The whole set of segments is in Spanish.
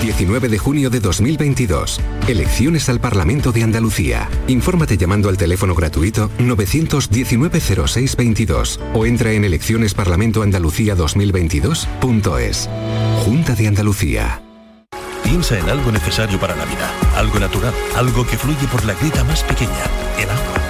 19 de junio de 2022. Elecciones al Parlamento de Andalucía. Infórmate llamando al teléfono gratuito 919-0622 o entra en eleccionesparlamentoandalucía2022.es. Junta de Andalucía. Piensa en algo necesario para la vida, algo natural, algo que fluye por la grita más pequeña, el agua.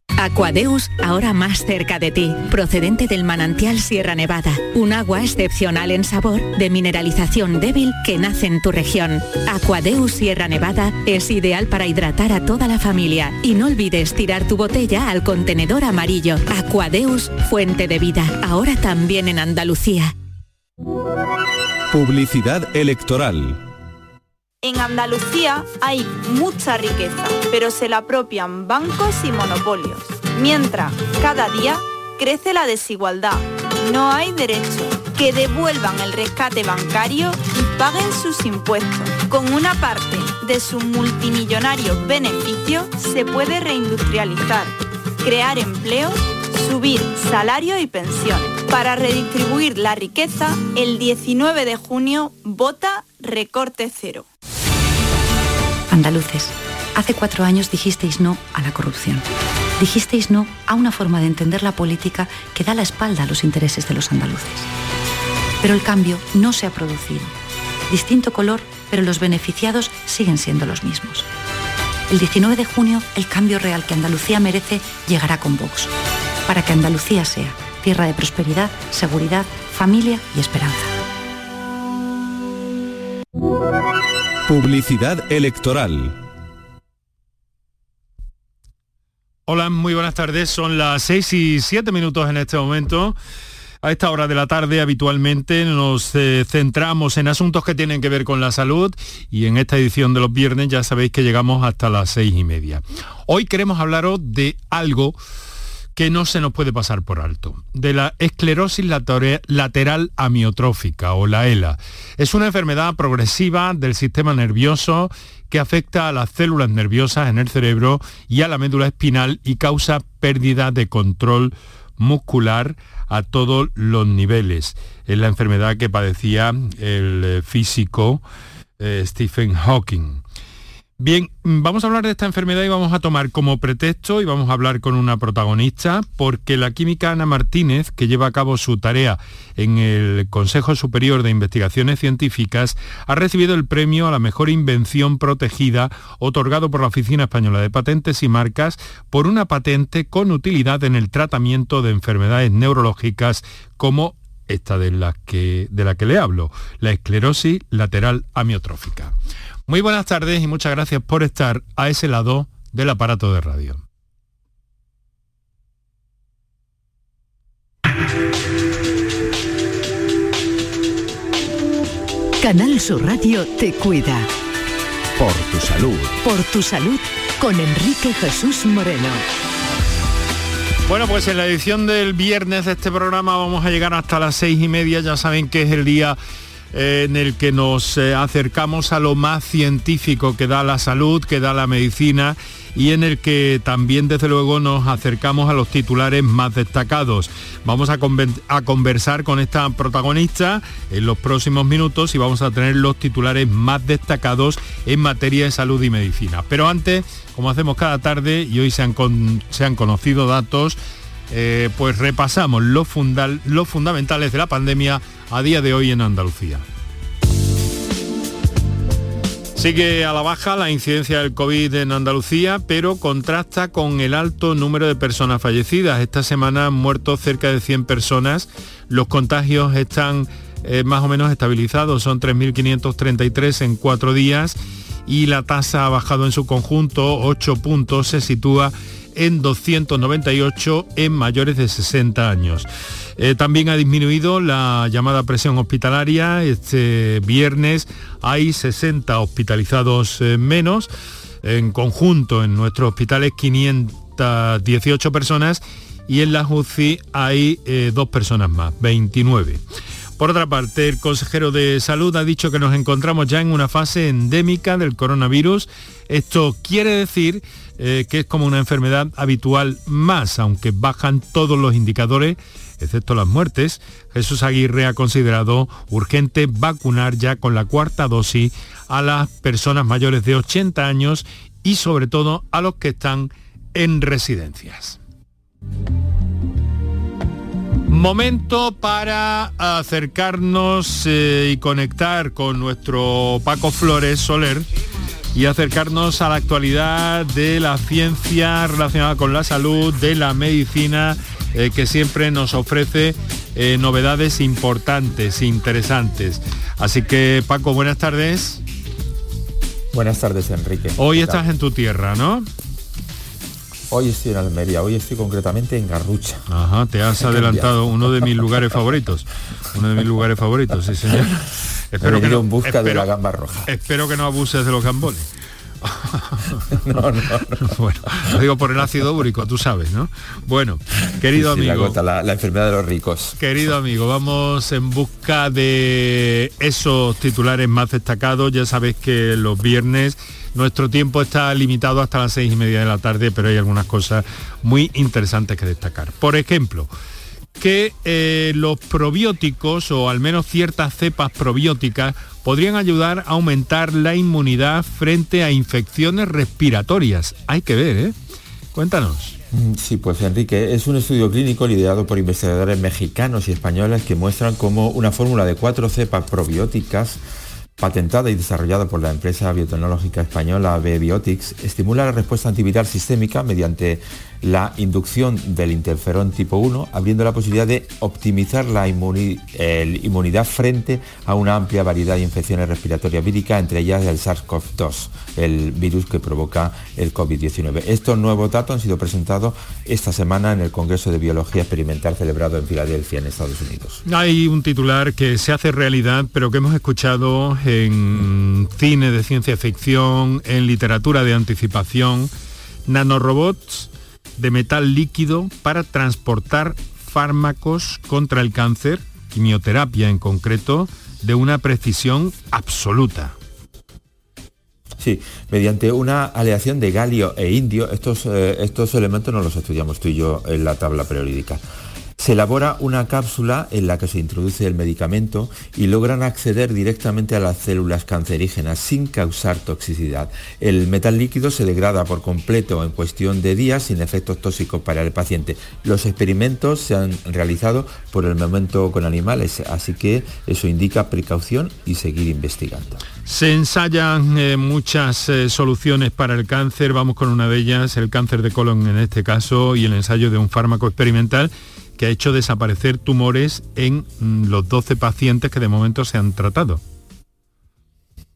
Aquadeus, ahora más cerca de ti, procedente del manantial Sierra Nevada, un agua excepcional en sabor, de mineralización débil que nace en tu región. Aquadeus Sierra Nevada es ideal para hidratar a toda la familia y no olvides tirar tu botella al contenedor amarillo. Aquadeus, fuente de vida, ahora también en Andalucía. Publicidad electoral. En Andalucía hay mucha riqueza, pero se la apropian bancos y monopolios. Mientras, cada día crece la desigualdad. No hay derecho. Que devuelvan el rescate bancario y paguen sus impuestos. Con una parte de sus multimillonarios beneficios se puede reindustrializar, crear empleo, subir salarios y pensiones. Para redistribuir la riqueza, el 19 de junio vota recorte cero. Andaluces, hace cuatro años dijisteis no a la corrupción. Dijisteis no a una forma de entender la política que da la espalda a los intereses de los andaluces. Pero el cambio no se ha producido. Distinto color, pero los beneficiados siguen siendo los mismos. El 19 de junio, el cambio real que Andalucía merece llegará con Vox, para que Andalucía sea tierra de prosperidad, seguridad, familia y esperanza. Publicidad electoral. Hola, muy buenas tardes. Son las 6 y 7 minutos en este momento. A esta hora de la tarde habitualmente nos eh, centramos en asuntos que tienen que ver con la salud y en esta edición de los viernes ya sabéis que llegamos hasta las seis y media. Hoy queremos hablaros de algo que no se nos puede pasar por alto, de la esclerosis lateral amiotrófica o la ELA. Es una enfermedad progresiva del sistema nervioso que afecta a las células nerviosas en el cerebro y a la médula espinal y causa pérdida de control muscular a todos los niveles. Es la enfermedad que padecía el eh, físico eh, Stephen Hawking. Bien, vamos a hablar de esta enfermedad y vamos a tomar como pretexto y vamos a hablar con una protagonista porque la química Ana Martínez, que lleva a cabo su tarea en el Consejo Superior de Investigaciones Científicas, ha recibido el premio a la mejor invención protegida otorgado por la Oficina Española de Patentes y Marcas por una patente con utilidad en el tratamiento de enfermedades neurológicas como esta de la que, de la que le hablo, la esclerosis lateral amiotrófica. Muy buenas tardes y muchas gracias por estar a ese lado del aparato de radio. Canal Sur Radio te cuida. Por tu salud. Por tu salud con Enrique Jesús Moreno. Bueno, pues en la edición del viernes de este programa vamos a llegar hasta las seis y media. Ya saben que es el día en el que nos eh, acercamos a lo más científico que da la salud, que da la medicina y en el que también desde luego nos acercamos a los titulares más destacados. Vamos a, conversar con esta protagonista en los próximos minutos y vamos a tener los titulares más destacados en materia de salud y medicina. Pero antes, como hacemos cada tarde y hoy se han, conocido datos, eh, pues repasamos los fundamentales de la pandemia a día de hoy en Andalucía. Sigue a la baja la incidencia del COVID en Andalucía, pero contrasta con el alto número de personas fallecidas. Esta semana han muerto cerca de 100 personas. Los contagios están eh, más o menos estabilizados, son 3.533 en cuatro días y la tasa ha bajado en su conjunto 8 puntos, se sitúa en 298 en mayores de 60 años. Eh, también ha disminuido la llamada presión hospitalaria. Este viernes hay 60 hospitalizados eh, menos. En conjunto en nuestros hospitales 518 personas y en la UCI hay eh, dos personas más, 29. Por otra parte, el consejero de salud ha dicho que nos encontramos ya en una fase endémica del coronavirus. Esto quiere decir que es como una enfermedad habitual más, aunque bajan todos los indicadores excepto las muertes, Jesús Aguirre ha considerado urgente vacunar ya con la cuarta dosis a las personas mayores de 80 años y sobre todo a los que están en residencias. Momento para acercarnos eh, y conectar con nuestro Paco Flores Soler y acercarnos a la actualidad de la ciencia relacionada con la salud, de la medicina eh, que siempre nos ofrece eh, novedades importantes, interesantes. Así que Paco, buenas tardes. Buenas tardes, Enrique. Hoy estás en tu tierra, ¿no? Hoy estoy en Almería, hoy estoy concretamente en Garrucha. Ajá, te has adelantado uno de mis lugares favoritos. Uno de mis lugares favoritos, sí señor. Espero que no, en busca de la gamba roja. Espero que no abuses de los gambones. no, no, Bueno, lo digo por el ácido úrico, tú sabes, ¿no? Bueno, querido amigo. La, la, enfermedad de los ricos. Querido amigo, vamos en busca de esos titulares más destacados. Ya sabes que los viernes nuestro tiempo está limitado hasta las seis y media de la tarde, pero hay algunas cosas muy interesantes que destacar. Por ejemplo, que eh, los probióticos o al menos ciertas cepas probióticas podrían ayudar a aumentar la inmunidad frente a infecciones respiratorias. Hay que ver, ¿eh? Cuéntanos. Mm, sí, pues Enrique, es un estudio clínico liderado por investigadores mexicanos y españoles que muestran cómo una fórmula de cuatro cepas probióticas patentada y desarrollada por la empresa biotecnológica española B-Biotics, estimula la respuesta antiviral sistémica mediante la inducción del interferón tipo 1, abriendo la posibilidad de optimizar la inmunidad frente a una amplia variedad de infecciones respiratorias víricas, entre ellas el SARS-CoV-2, el virus que provoca el COVID-19. Estos nuevos datos han sido presentados esta semana en el Congreso de Biología Experimental celebrado en Filadelfia, en Estados Unidos. Hay un titular que se hace realidad, pero que hemos escuchado en cine de ciencia ficción, en literatura de anticipación, nanorobots de metal líquido para transportar fármacos contra el cáncer, quimioterapia en concreto, de una precisión absoluta. Sí, mediante una aleación de galio e indio, estos, eh, estos elementos no los estudiamos tú y yo en la tabla periódica. Se elabora una cápsula en la que se introduce el medicamento y logran acceder directamente a las células cancerígenas sin causar toxicidad. El metal líquido se degrada por completo en cuestión de días sin efectos tóxicos para el paciente. Los experimentos se han realizado por el momento con animales, así que eso indica precaución y seguir investigando. Se ensayan eh, muchas eh, soluciones para el cáncer, vamos con una de ellas, el cáncer de colon en este caso, y el ensayo de un fármaco experimental que ha hecho desaparecer tumores en mm, los 12 pacientes que de momento se han tratado.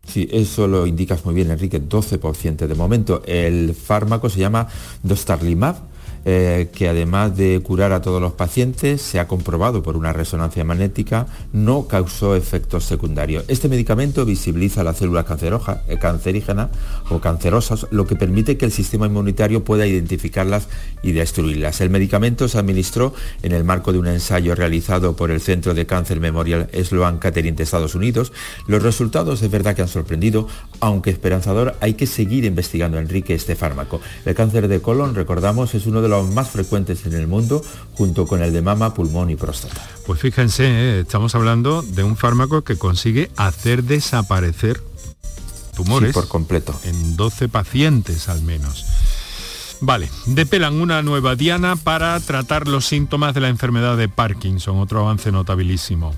Sí, eso lo indicas muy bien, Enrique, 12 pacientes de momento. El fármaco se llama Dostarlimab eh, que además de curar a todos los pacientes, se ha comprobado por una resonancia magnética, no causó efectos secundarios. Este medicamento visibiliza las células eh, cancerígenas o cancerosas, lo que permite que el sistema inmunitario pueda identificarlas y destruirlas. El medicamento se administró en el marco de un ensayo realizado por el Centro de Cáncer Memorial Sloan Kettering de Estados Unidos. Los resultados es verdad que han sorprendido, aunque esperanzador, hay que seguir investigando, Enrique, este fármaco. El cáncer de colon, recordamos, es uno de los más frecuentes en el mundo, junto con el de mama, pulmón y próstata. Pues fíjense, ¿eh? estamos hablando de un fármaco que consigue hacer desaparecer tumores por completo. En 12 pacientes al menos. Vale, depelan una nueva diana para tratar los síntomas de la enfermedad de Parkinson, otro avance notabilísimo.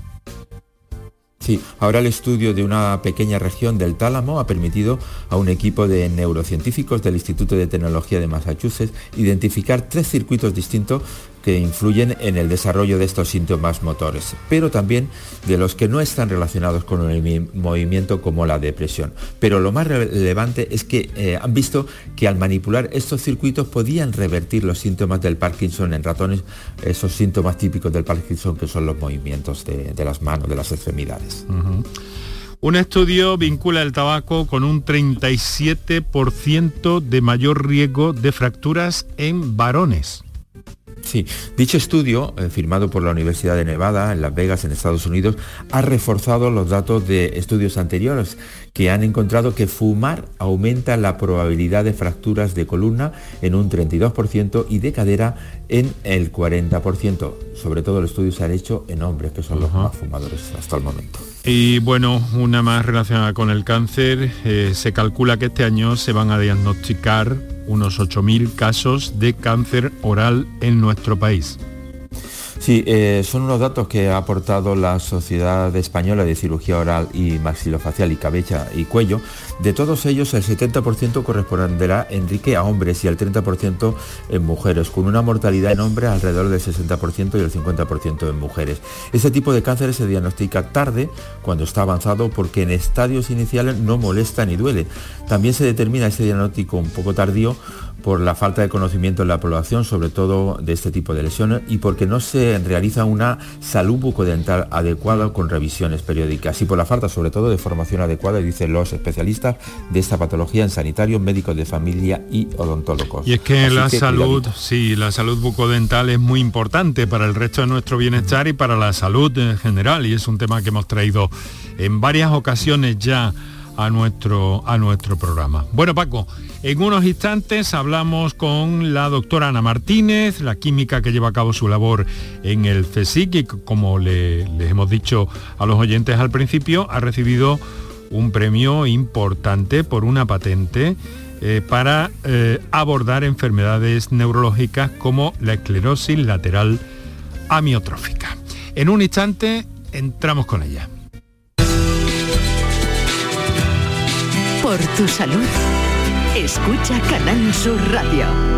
Sí, ahora el estudio de una pequeña región del tálamo ha permitido a un equipo de neurocientíficos del Instituto de Tecnología de Massachusetts identificar tres circuitos distintos que influyen en el desarrollo de estos síntomas motores, pero también de los que no están relacionados con el movimiento como la depresión. Pero lo más relevante es que eh, han visto que al manipular estos circuitos podían revertir los síntomas del Parkinson en ratones, esos síntomas típicos del Parkinson que son los movimientos de, las manos, de las extremidades. Un estudio vincula el tabaco con un 37% de mayor riesgo de fracturas en varones. Sí, dicho estudio, eh, firmado por la Universidad de Nevada en Las Vegas, en Estados Unidos, ha reforzado los datos de estudios anteriores que han encontrado que fumar aumenta la probabilidad de fracturas de columna en un 32% y de cadera en el 40%. Sobre todo el estudio se ha hecho en hombres, que son los más fumadores hasta el momento. Y bueno, una más relacionada con el cáncer, eh, se calcula que este año se van a diagnosticar unos 8.000 casos de cáncer oral en nuestro país. Sí, eh, son unos datos que ha aportado la Sociedad Española de Cirugía Oral y Maxilofacial y Cabeza y Cuello. De todos ellos, el 70% corresponderá, Enrique, a hombres y el 30% en mujeres, con una mortalidad en hombres alrededor del 60% y el 50% en mujeres. Ese tipo de cáncer se diagnostica tarde, cuando está avanzado, porque en estadios iniciales no molesta ni duele. También se determina ese diagnóstico un poco tardío por la falta de conocimiento en la población, sobre todo de este tipo de lesiones, y porque no se realiza una salud bucodental adecuada con revisiones periódicas, y por la falta sobre todo de formación adecuada, dicen los especialistas de esta patología en sanitarios, médicos de familia y odontólogos. Y es que la salud, sí, la salud bucodental es muy importante para el resto de nuestro bienestar y para la salud en general, y es un tema que hemos traído en varias ocasiones ya a nuestro, a nuestro programa. Bueno, Paco, en unos instantes hablamos con la doctora Ana Martínez, la química que lleva a cabo su labor en el CSIC y como le, les hemos dicho a los oyentes al principio, ha recibido un premio importante por una patente eh, para eh, abordar enfermedades neurológicas como la esclerosis lateral amiotrófica. En un instante entramos con ella. Por tu salud, escucha Canal Sur Radio.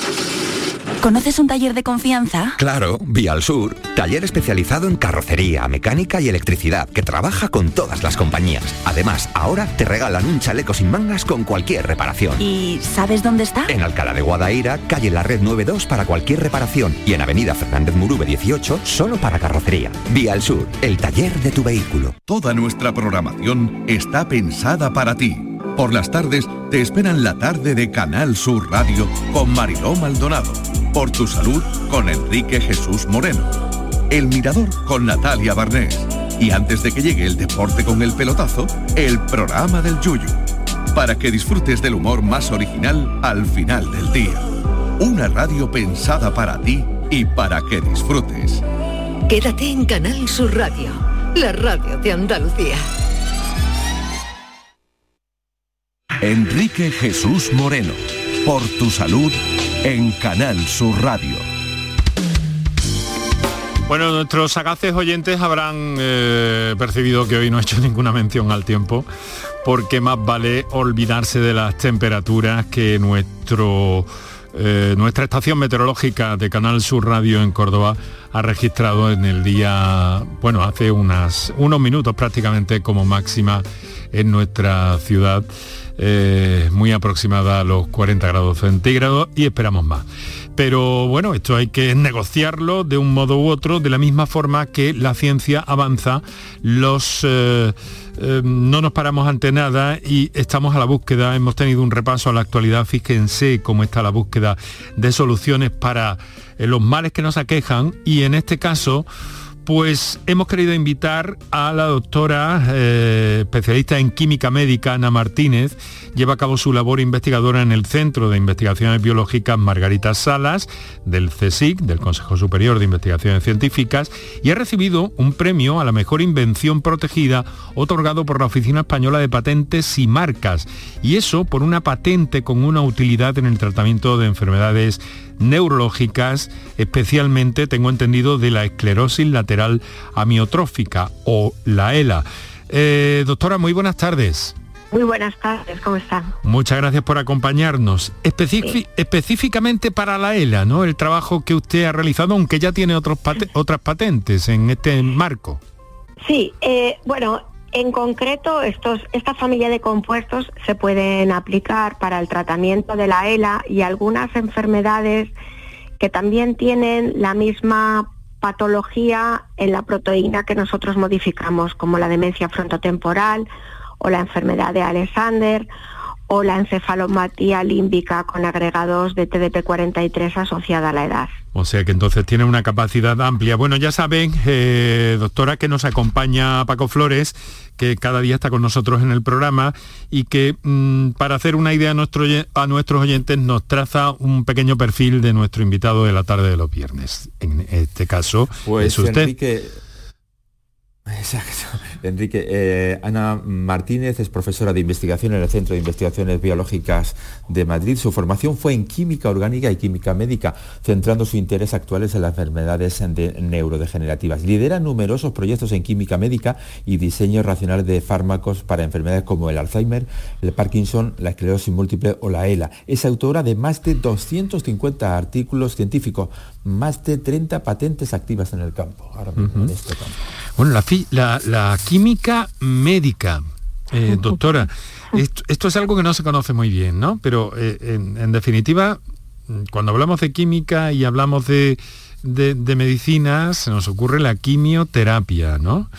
¿Conoces un taller de confianza? Claro, Vía al Sur, taller especializado en carrocería, mecánica y electricidad, que trabaja con todas las compañías. Además, ahora te regalan un chaleco sin mangas con cualquier reparación. ¿Y sabes dónde está? En Alcalá de Guadaira, calle La Red 92 para cualquier reparación y en Avenida Fernández Murube 18 solo para carrocería. Vía al Sur, el taller de tu vehículo. Toda nuestra programación está pensada para ti. Por las tardes te esperan la tarde de Canal Sur Radio con Mariló Maldonado por tu salud con Enrique Jesús Moreno. El Mirador con Natalia Barnés. Y antes de que llegue el deporte con el pelotazo, el programa del Yuyu. Para que disfrutes del humor más original al final del día. una radio pensada para ti y para que disfrutes. Quédate en Canal Sur Radio, la radio de Andalucía. Enrique Jesús Moreno, por tu salud en Canal Sur Radio. Bueno, nuestros sagaces oyentes habrán eh, percibido que hoy no he hecho ninguna mención al tiempo, porque más vale olvidarse de las temperaturas que nuestro, eh, nuestra estación meteorológica de Canal Sur Radio en Córdoba ha registrado en el día, bueno, hace unas, unos minutos prácticamente como máxima en nuestra ciudad. Eh, muy aproximada a los 40 grados centígrados y esperamos más. Pero bueno, esto hay que negociarlo de un modo u otro, de la misma forma que la ciencia avanza, los... Eh, eh, no nos paramos ante nada y estamos a la búsqueda, hemos tenido un repaso a la actualidad, fíjense cómo está la búsqueda de soluciones para los males que nos aquejan y en este caso pues hemos querido invitar a la doctora eh, especialista en química médica, Ana Martínez. Lleva a cabo su labor investigadora en el Centro de Investigaciones Biológicas Margarita Salas, del CSIC, del Consejo Superior de Investigaciones Científicas, y ha recibido un premio a la mejor invención protegida otorgado por la Oficina Española de Patentes y Marcas. Y eso por una patente con una utilidad en el tratamiento de enfermedades neurológicas, especialmente, tengo entendido, de la esclerosis lateral amiotrófica o la ELA. Eh, doctora, muy buenas tardes. Muy buenas tardes, ¿cómo están? Muchas gracias por acompañarnos. Específicamente para la ELA, ¿no? El trabajo que usted ha realizado, aunque ya tiene otros otras patentes en este marco. Sí, eh, bueno, en concreto, estos, esta familia de compuestos se pueden aplicar para el tratamiento de la ELA y algunas enfermedades que también tienen la misma patología en la proteína que nosotros modificamos, como la demencia frontotemporal o la enfermedad de Alexander o la encefalomatía límbica con agregados de TDP43 asociada a la edad. O sea que entonces tiene una capacidad amplia. Bueno, ya saben, eh, doctora, que nos acompaña Paco Flores, que cada día está con nosotros en el programa y que mm, para hacer una idea a, nuestro, a nuestros oyentes nos traza un pequeño perfil de nuestro invitado de la tarde de los viernes. En este caso, pues es usted. Exacto. Enrique, eh, Ana Martínez es profesora de investigación en el Centro de Investigaciones Biológicas de Madrid. Su formación fue en química orgánica y química médica, centrando su interés actuales en las enfermedades neurodegenerativas. Lidera numerosos proyectos en química médica y diseño racional de fármacos para enfermedades como el Alzheimer, el Parkinson, la esclerosis múltiple o la ELA. Es autora de más de 250 artículos científicos, más de 30 patentes activas en el campo. Ahora mismo, en este campo. Bueno, la, química médica, eh, doctora, esto, es algo que no se conoce muy bien, ¿no? Pero eh, en, definitiva, cuando hablamos de química y hablamos de, de, medicina, se nos ocurre la quimioterapia, ¿no?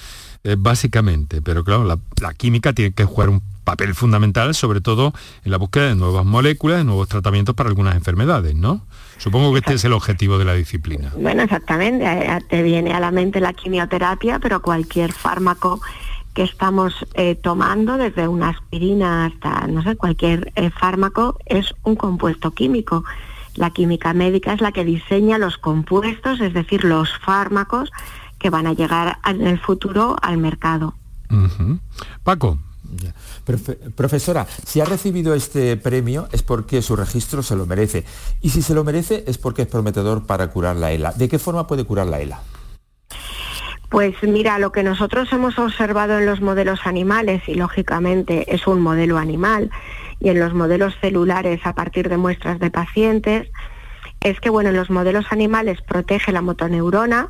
Eh, básicamente, pero claro, la, la química tiene que jugar un papel fundamental, sobre todo en la búsqueda de nuevas moléculas, de nuevos tratamientos para algunas enfermedades, ¿no? Supongo que este es el objetivo de la disciplina. Bueno, exactamente. Eh, te viene a la mente la quimioterapia, pero cualquier fármaco que estamos eh, tomando, desde una aspirina hasta, no sé, cualquier eh, fármaco, es un compuesto químico. La química médica es la que diseña los compuestos, es decir, los fármacos que van a llegar en el futuro al mercado. Paco, profesora, si ha recibido este premio es porque su registro se lo merece. Y si se lo merece es porque es prometedor para curar la ELA. ¿De qué forma puede curar la ELA? Pues mira, lo que nosotros hemos observado en los modelos animales, y lógicamente es un modelo animal, y en los modelos celulares a partir de muestras de pacientes, es que bueno, en los modelos animales protege la motoneurona,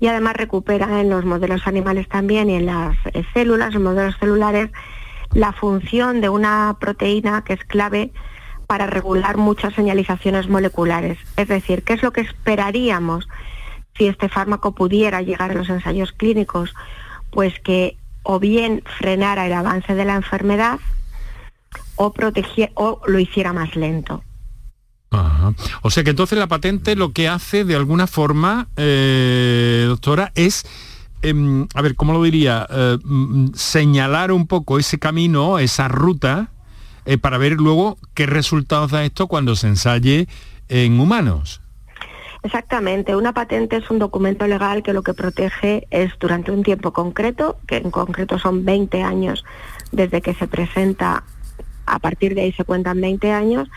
y además recupera en los modelos animales también y en las eh, células, en modelos celulares, la función de una proteína que es clave para regular muchas señalizaciones moleculares. Es decir, ¿qué es lo que esperaríamos si este fármaco pudiera llegar a los ensayos clínicos? Pues que o bien frenara el avance de la enfermedad o, o lo hiciera más lento. O sea que entonces la patente lo que hace de alguna forma, eh, doctora, es, em, a ver, ¿cómo lo diría? Eh, mm, señalar un poco ese camino, esa ruta eh, para ver luego qué resultados da esto cuando se ensaye en humanos. Exactamente, una patente es un documento legal que lo que protege es durante un tiempo concreto, que en concreto son 20 años desde que se presenta, a partir de ahí se cuentan 20 años,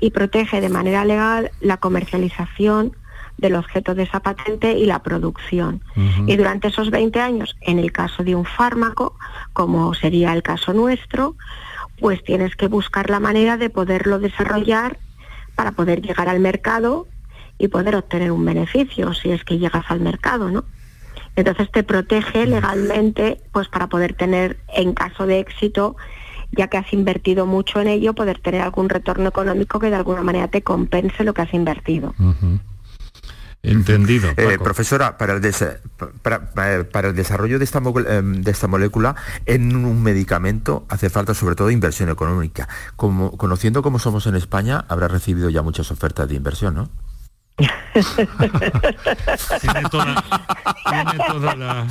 y protege de manera legal la comercialización del objeto de esa patente y la producción. Y durante esos 20 años, en el caso de un fármaco, como sería el caso nuestro, pues tienes que buscar la manera de poderlo desarrollar para poder llegar al mercado y poder obtener un beneficio si es que llegas al mercado, ¿no? Entonces te protege legalmente pues para poder tener en caso de éxito ya que has invertido mucho en ello, poder tener algún retorno económico que de alguna manera te compense lo que has invertido. Entendido. Eh, profesora, para el, para, el desarrollo de esta, em, de esta molécula en un medicamento hace falta sobre todo inversión económica. Como, conociendo cómo somos en España, habrá recibido ya muchas ofertas de inversión, ¿no? Tiene, toda, tiene, toda, la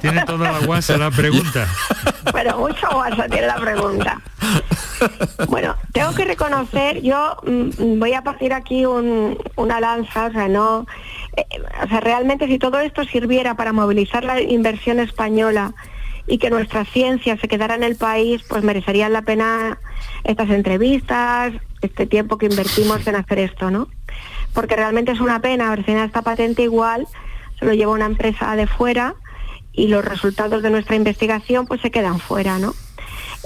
tiene toda la guasa la pregunta. Bueno, mucho guasa tiene la pregunta. Bueno, tengo que reconocer, yo mm, voy a partir aquí una lanza, o sea, no, eh, o sea, realmente si todo esto sirviera para movilizar la inversión española y que nuestra ciencia se quedara en el país, pues merecerían la pena estas entrevistas, este tiempo que invertimos en hacer esto, ¿no? Porque realmente es una pena, ver si esta patente igual se lo lleva una empresa de fuera y los resultados de nuestra investigación pues se quedan fuera, ¿no?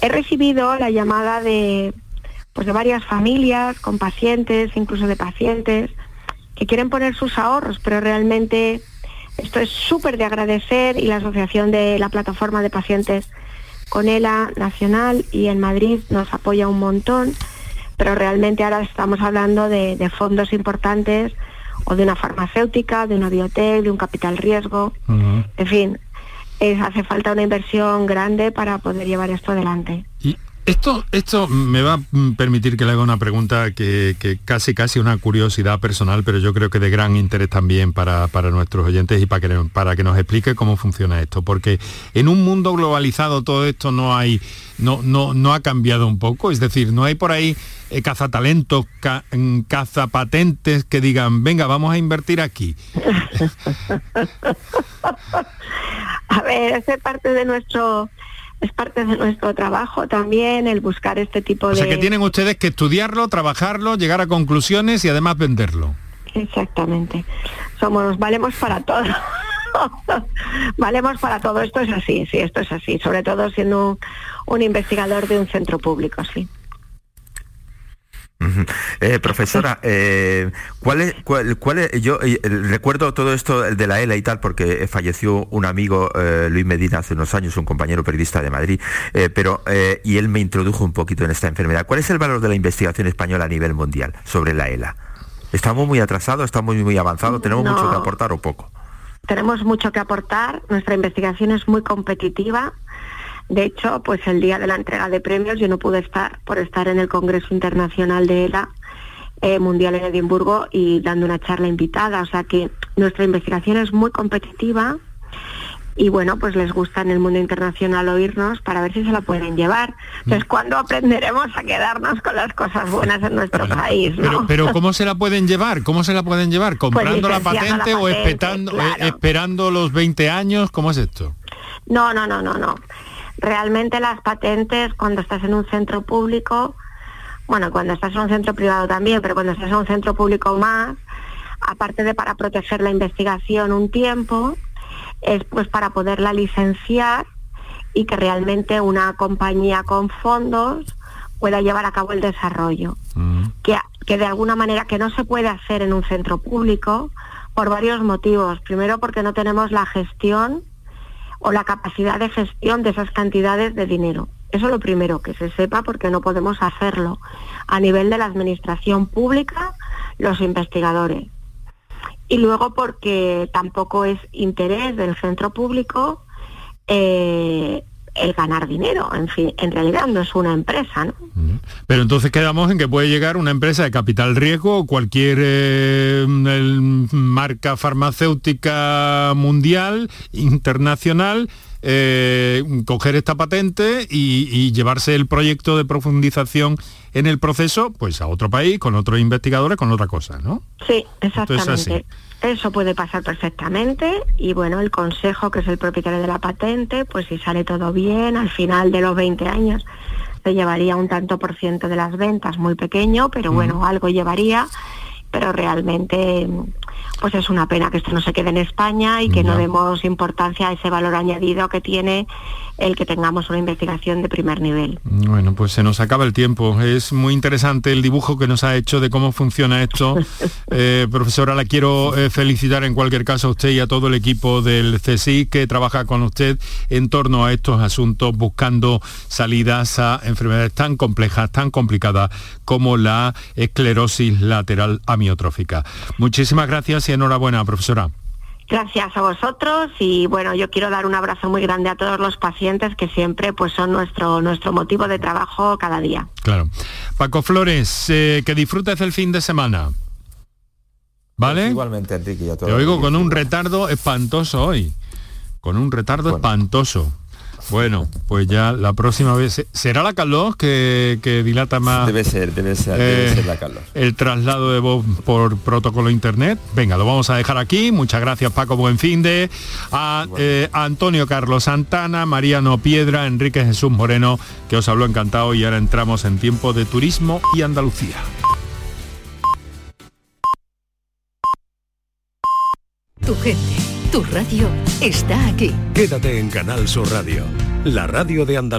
He recibido la llamada de pues de varias familias con pacientes, incluso de pacientes que quieren poner sus ahorros, pero realmente esto es súper de agradecer y la asociación de la plataforma de pacientes con ELA Nacional y en Madrid nos apoya un montón, pero realmente ahora estamos hablando de, fondos importantes o de una farmacéutica, de una biotech, de un capital riesgo, en fin, hace falta una inversión grande para poder llevar esto adelante. Esto, esto me va a permitir que le haga una pregunta que, casi casi una curiosidad personal, pero yo creo que de gran interés también para, nuestros oyentes y para que, para que nos explique cómo funciona esto. Porque en un mundo globalizado todo esto no hay, no, no, no ha cambiado un poco. Es decir, no hay por ahí eh, cazatalentos, mm, cazapatentes que digan, venga, vamos a invertir aquí. a ver, es parte de nuestro es parte de nuestro trabajo también el buscar este tipo de... O sea que tienen ustedes que estudiarlo, trabajarlo, llegar a conclusiones y además venderlo. Exactamente. Somos, valemos para todo. valemos para todo. Esto es así, sí, esto es así. Sobre todo siendo un investigador de un centro público, sí. Eh, profesora, eh, ¿cuál es, cuál, yo eh, recuerdo todo esto de la ELA y tal, porque falleció un amigo, Luis Medina, hace unos años, un compañero periodista de Madrid, pero y él me introdujo un poquito en esta enfermedad. ¿Cuál es el valor de la investigación española a nivel mundial sobre la ELA? ¿Estamos muy atrasados, estamos muy avanzados, tenemos mucho que aportar o poco? Tenemos mucho que aportar, nuestra investigación es muy competitiva, de hecho, pues el día de la entrega de premios yo no pude estar por estar en el Congreso Internacional de ELA eh, Mundial en Edimburgo y dando una charla invitada. O sea que nuestra investigación es muy competitiva y bueno, pues les gusta en el mundo internacional oírnos para ver si se la pueden llevar. Entonces, ¿cuándo aprenderemos a quedarnos con las cosas buenas en nuestro país? Pero, ¿cómo se la pueden llevar? ¿Cómo se la pueden llevar? Pues ¿Comprando la, patente o esperando, eh, esperando los 20 años? ¿Cómo es esto? No, no, no, no, no. Realmente las patentes, cuando estás en un centro público, bueno, cuando estás en un centro privado también, pero cuando estás en un centro público más, aparte de para proteger la investigación un tiempo, es pues para poderla licenciar y que realmente una compañía con fondos pueda llevar a cabo el desarrollo, mm. que, que de alguna manera que no se puede hacer en un centro público por varios motivos. Primero porque no tenemos la gestión o la capacidad de gestión de esas cantidades de dinero. Eso es lo primero, que se sepa porque no podemos hacerlo a nivel de la administración pública, los investigadores. Y luego porque tampoco es interés del centro público eh, el ganar dinero. En fin, en realidad no es una empresa, ¿no? Pero entonces quedamos en que puede llegar una empresa de capital riesgo cualquier eh, marca farmacéutica mundial, internacional, eh, coger esta patente y, llevarse el proyecto de profundización en el proceso pues a otro país, con otros investigadores, con otra cosa, ¿no? Sí, exactamente. Eso puede pasar perfectamente y bueno, el consejo, que es el propietario de la patente, pues si sale todo bien, al final de los 20 años se llevaría un tanto por ciento de las ventas, muy pequeño, pero bueno, algo llevaría, pero realmente pues es una pena que esto no se quede en España y que no, demos importancia a ese valor añadido que tiene el que tengamos una investigación de primer nivel. Bueno, pues se nos acaba el tiempo. Es muy interesante el dibujo que nos ha hecho de cómo funciona esto. Eh, profesora, la quiero eh, felicitar en cualquier caso a usted y a todo el equipo del CSI que trabaja con usted en torno a estos asuntos, buscando salidas a enfermedades tan complejas, tan complicadas como la esclerosis lateral amiotrófica. Muchísimas gracias y enhorabuena, profesora. Gracias a vosotros y bueno, yo quiero dar un abrazo muy grande a todos los pacientes que siempre pues son nuestro, nuestro motivo de trabajo cada día. Claro. Paco Flores, eh, que disfrutes el fin de semana. ¿Vale? Pues igualmente, Enrique. Te oigo con un retardo espantoso hoy. Con un retardo espantoso. Bueno, pues ya la próxima vez. ¿Será la calor que, dilata más? Debe ser, debe ser, debe eh, ser la calor. El traslado de voz por protocolo internet. Venga, lo vamos a dejar aquí. Muchas gracias, Paco Buen fin de a, eh, Antonio Carlos Santana, Mariano Piedra, Enrique Jesús Moreno, que os habló encantado y ahora entramos en tiempo de turismo y Andalucía. Tu gente, tu radio está aquí. Quédate en Canal Sur Radio, la radio de Andalucía.